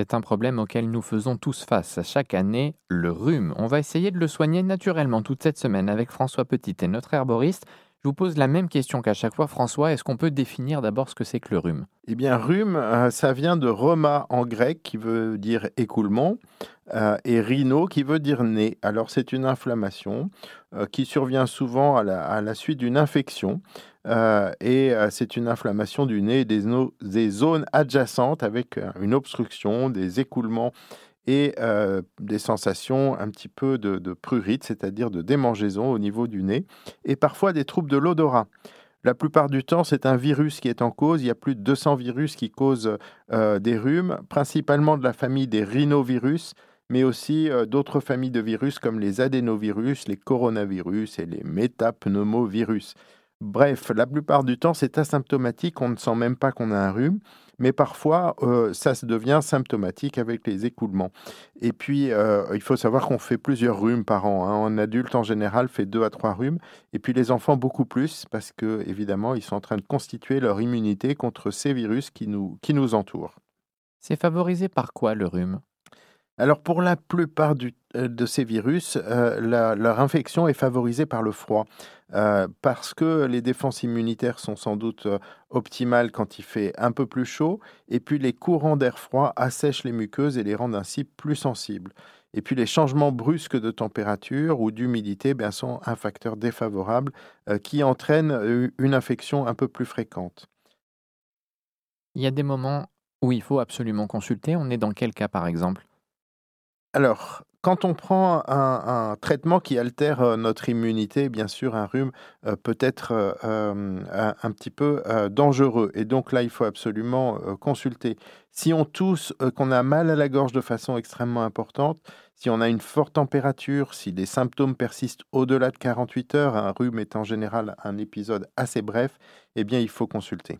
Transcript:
C'est un problème auquel nous faisons tous face chaque année, le rhume. On va essayer de le soigner naturellement toute cette semaine avec François Petit et notre herboriste. Je vous pose la même question qu'à chaque fois, François. Est-ce qu'on peut définir d'abord ce que c'est que le rhume? Eh bien, rhume, euh, ça vient de rhoma en grec qui veut dire écoulement euh, et rhino qui veut dire nez. Alors, c'est une inflammation euh, qui survient souvent à la, suite d'une infection et c'est une inflammation du nez et des, des zones adjacentes avec une obstruction, des écoulements et des sensations un petit peu de, prurite, c'est-à-dire de démangeaison au niveau du nez, et parfois des troubles de l'odorat. La plupart du temps, c'est un virus qui est en cause. Il y a plus de 200 virus qui causent des rhumes, principalement de la famille des rhinovirus, mais aussi d'autres familles de virus comme les adénovirus, les coronavirus et les métapneumovirus. Bref, la plupart du temps, c'est asymptomatique, on ne sent même pas qu'on a un rhume, mais parfois, euh, ça devient symptomatique avec les écoulements. Et puis, euh, il faut savoir qu'on fait plusieurs rhumes par an. Hein. Un adulte, en général, fait deux à trois rhumes, et puis les enfants, beaucoup plus, parce que, évidemment, ils sont en train de constituer leur immunité contre ces virus qui nous, qui nous entourent. C'est favorisé par quoi le rhume? Alors pour la plupart euh, de ces virus, euh, leur infection est favorisée par le froid, euh, parce que les défenses immunitaires sont sans doute optimales quand il fait un peu plus chaud, et puis les courants d'air froid assèchent les muqueuses et les rendent ainsi plus sensibles. Et puis les changements brusques de température ou d'humidité ben, sont un facteur défavorable qui entraîne une infection un peu plus fréquente. Il y a des moments où il faut absolument consulter. On est dans quel cas par exemple? Alors, quand on prend un, traitement qui altère euh, notre immunité, bien sûr, un rhume euh, peut être euh, un, petit peu dangereux. Et donc là, il faut absolument consulter. Si on tousse, qu'on a mal à la gorge de façon extrêmement importante, si on a une forte température, si les symptômes persistent au-delà de 48 heures, un rhume est en général un épisode assez bref, eh bien, il faut consulter.